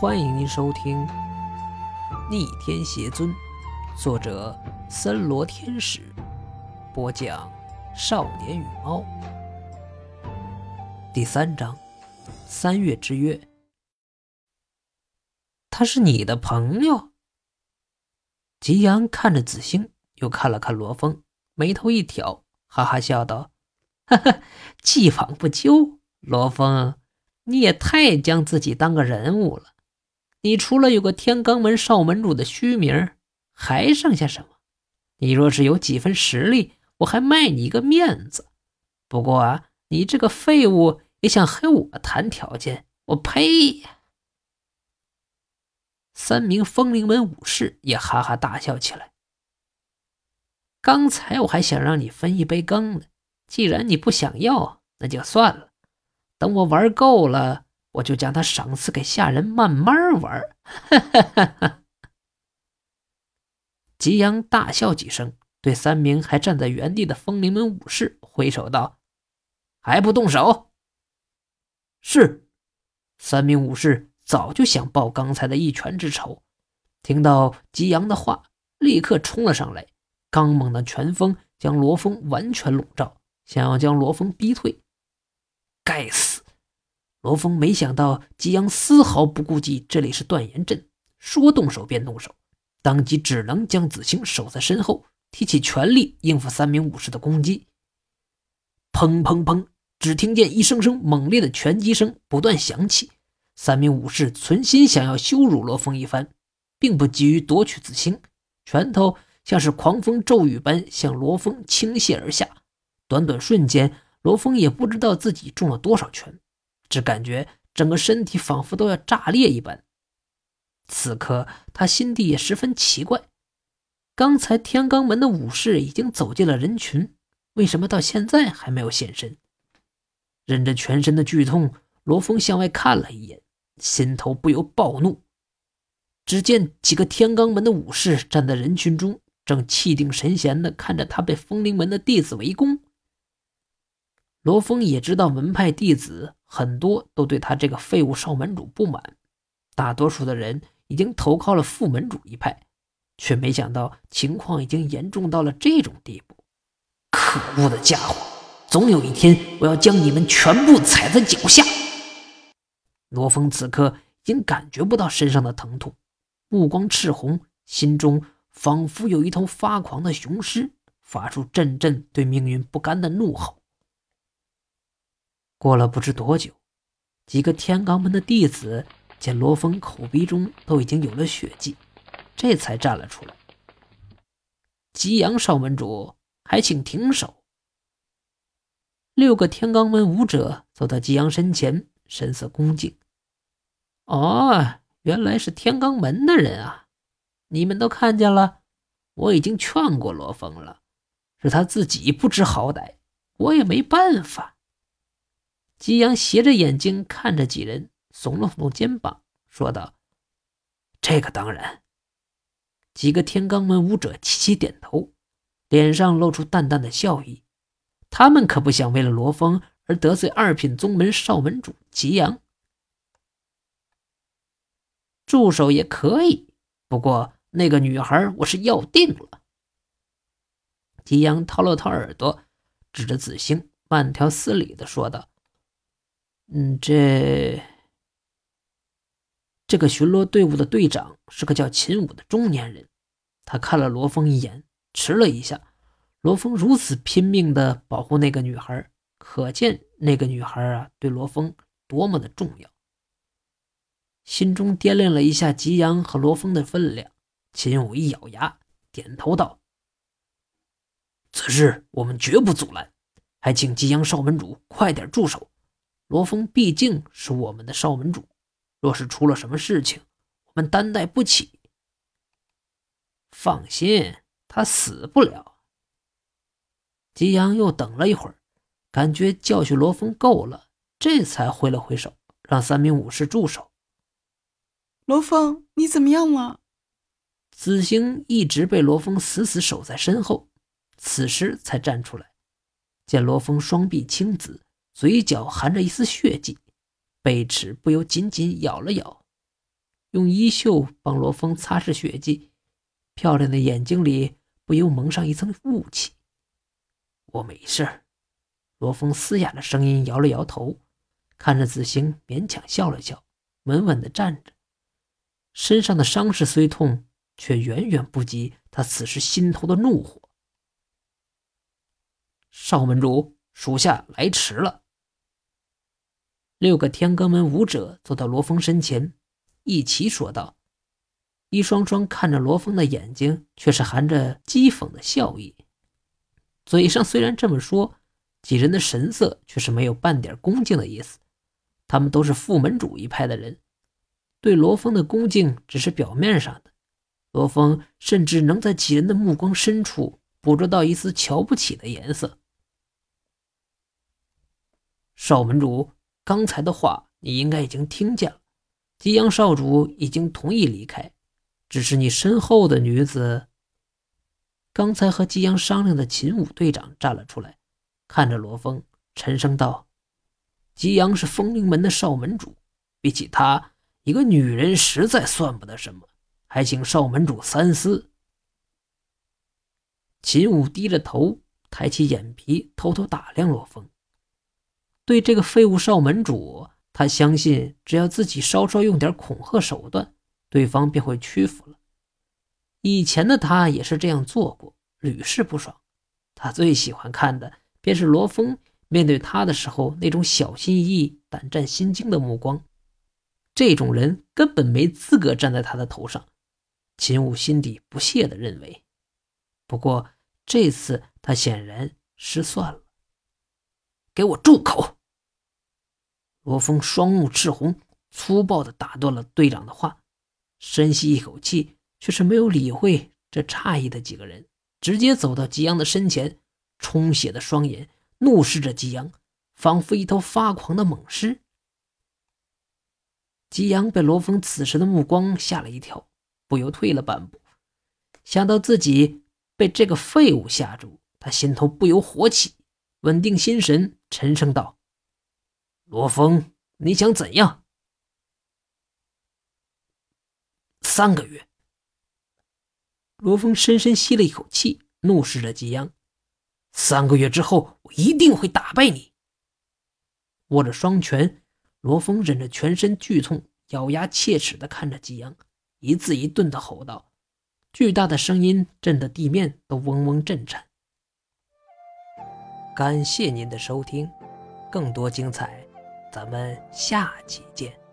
欢迎您收听《逆天邪尊》，作者森罗天使，播讲少年与猫。第三章，三月之约。他是你的朋友？吉阳看着子星，又看了看罗峰，眉头一挑，哈哈笑道：“哈哈，既往不咎，罗峰。”你也太将自己当个人物了！你除了有个天罡门少门主的虚名，还剩下什么？你若是有几分实力，我还卖你一个面子。不过啊，你这个废物也想和我谈条件？我呸！三名风灵门武士也哈哈大笑起来。刚才我还想让你分一杯羹呢，既然你不想要，那就算了。等我玩够了，我就将他赏赐给下人，慢慢玩。吉阳大笑几声，对三名还站在原地的风灵门武士挥手道：“还不动手？”是。三名武士早就想报刚才的一拳之仇，听到吉阳的话，立刻冲了上来，刚猛的拳风将罗峰完全笼罩，想要将罗峰逼退。该死！罗峰没想到吉阳丝毫不顾忌这里是断岩阵，说动手便动手，当即只能将子清守在身后，提起全力应付三名武士的攻击。砰砰砰！只听见一声声猛烈的拳击声不断响起，三名武士存心想要羞辱罗峰一番，并不急于夺取子清，拳头像是狂风骤雨般向罗峰倾泻而下，短短瞬间。罗峰也不知道自己中了多少拳，只感觉整个身体仿佛都要炸裂一般。此刻他心底也十分奇怪：刚才天罡门的武士已经走进了人群，为什么到现在还没有现身？忍着全身的剧痛，罗峰向外看了一眼，心头不由暴怒。只见几个天罡门的武士站在人群中，正气定神闲地看着他被风灵门的弟子围攻。罗峰也知道门派弟子很多都对他这个废物少门主不满，大多数的人已经投靠了副门主一派，却没想到情况已经严重到了这种地步。可恶的家伙，总有一天我要将你们全部踩在脚下！罗峰此刻已经感觉不到身上的疼痛，目光赤红，心中仿佛有一头发狂的雄狮，发出阵阵对命运不甘的怒吼。过了不知多久，几个天罡门的弟子见罗峰口鼻中都已经有了血迹，这才站了出来。吉阳少门主，还请停手。六个天罡门武者走到吉阳身前，神色恭敬。哦，原来是天罡门的人啊！你们都看见了，我已经劝过罗峰了，是他自己不知好歹，我也没办法。吉阳斜着眼睛看着几人，耸了耸肩膀，说道：“这个当然。”几个天罡门武者齐齐点头，脸上露出淡淡的笑意。他们可不想为了罗峰而得罪二品宗门少门主吉阳。助手也可以，不过那个女孩我是要定了。吉阳掏了掏耳朵，指着子星，慢条斯理的说道。嗯，这这个巡逻队伍的队长是个叫秦武的中年人。他看了罗峰一眼，迟了一下。罗峰如此拼命的保护那个女孩，可见那个女孩啊对罗峰多么的重要。心中掂量了一下吉阳和罗峰的分量，秦武一咬牙，点头道：“此事我们绝不阻拦，还请吉阳少门主快点住手。”罗峰毕竟是我们的少门主，若是出了什么事情，我们担待不起。放心，他死不了。吉阳又等了一会儿，感觉教训罗峰够了，这才挥了挥手，让三名武士住手。罗峰，你怎么样了？子星一直被罗峰死死守在身后，此时才站出来，见罗峰双臂青紫。嘴角含着一丝血迹，贝齿不由紧紧咬了咬。用衣袖帮罗峰擦拭血迹，漂亮的眼睛里不由蒙上一层雾气。我没事。罗峰嘶哑的声音摇了摇头，看着子兴，勉强笑了笑，稳稳的站着。身上的伤势虽痛，却远远不及他此时心头的怒火。少门主，属下来迟了。六个天歌门武者走到罗峰身前，一齐说道：“一双双看着罗峰的眼睛，却是含着讥讽的笑意。嘴上虽然这么说，几人的神色却是没有半点恭敬的意思。他们都是副门主一派的人。”对罗峰的恭敬只是表面上的，罗峰甚至能在几人的目光深处捕捉到一丝瞧不起的颜色。少门主，刚才的话你应该已经听见了，吉阳少主已经同意离开，只是你身后的女子。刚才和吉阳商量的秦武队长站了出来，看着罗峰，沉声道：“吉阳是风铃门的少门主，比起他。”一个女人实在算不得什么，还请少门主三思。秦武低着头，抬起眼皮，偷偷打量罗峰。对这个废物少门主，他相信只要自己稍稍用点恐吓手段，对方便会屈服了。以前的他也是这样做过，屡试不爽。他最喜欢看的便是罗峰面对他的时候那种小心翼翼、胆战心惊的目光。这种人根本没资格站在他的头上，秦武心底不屑地认为。不过这次他显然失算了。给我住口！罗峰双目赤红，粗暴地打断了队长的话，深吸一口气，却是没有理会这诧异的几个人，直接走到吉阳的身前，充血的双眼怒视着吉阳，仿佛一头发狂的猛狮。吉阳被罗峰此时的目光吓了一跳，不由退了半步。想到自己被这个废物吓住，他心头不由火起，稳定心神，沉声道：“罗峰，你想怎样？”三个月。罗峰深深吸了一口气，怒视着吉阳：“三个月之后，我一定会打败你。”握着双拳。罗峰忍着全身剧痛，咬牙切齿的看着吉阳，一字一顿的吼道：“巨大的声音震得地面都嗡嗡震颤。”感谢您的收听，更多精彩，咱们下期见。